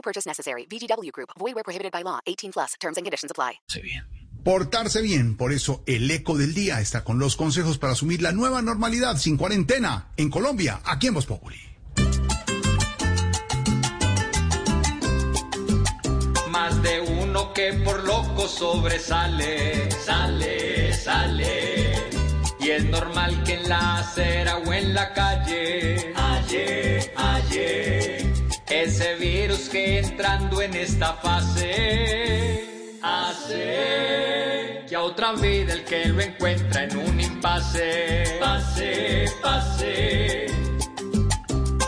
No purchase necessary. VGW Group. Void where prohibited by law. 18 plus. Terms and conditions apply. Portarse bien, por eso el eco del día está con los consejos para asumir la nueva normalidad sin cuarentena en Colombia, aquí en Voz Populi. Más de uno que por loco sobresale, sale, sale. Y es normal que en la acera o en la calle, ayer, ayer, ese virus que entrando en esta fase, hace que a otra vida el que lo encuentra en un impasse, pase, pase.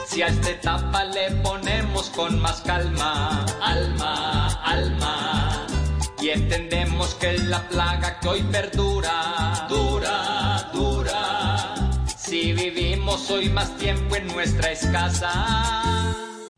Si a esta etapa le ponemos con más calma, alma, alma, y entendemos que la plaga que hoy perdura, dura, dura. Si vivimos hoy más tiempo en nuestra escasa.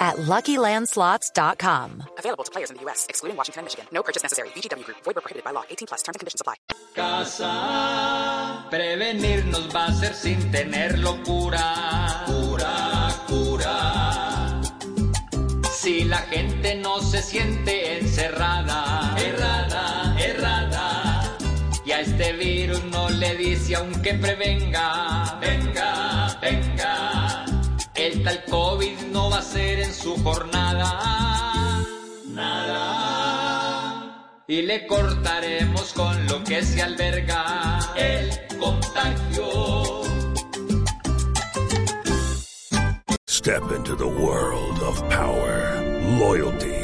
at LuckyLandSlots.com. Available to players in the U.S., excluding Washington and Michigan. No purchase necessary. VGW Group. Void where prohibited by law. 18 plus. Terms and conditions apply. Casa, prevenirnos va a ser sin tener locura, cura, cura. Si la gente no se siente encerrada, errada, errada, y a este virus no le dice aunque prevenga, venga, venga, el tal COVID no va a ser en su jornada, nada. Y le cortaremos con lo que se alberga el contagio. Step into the world of power, loyalty,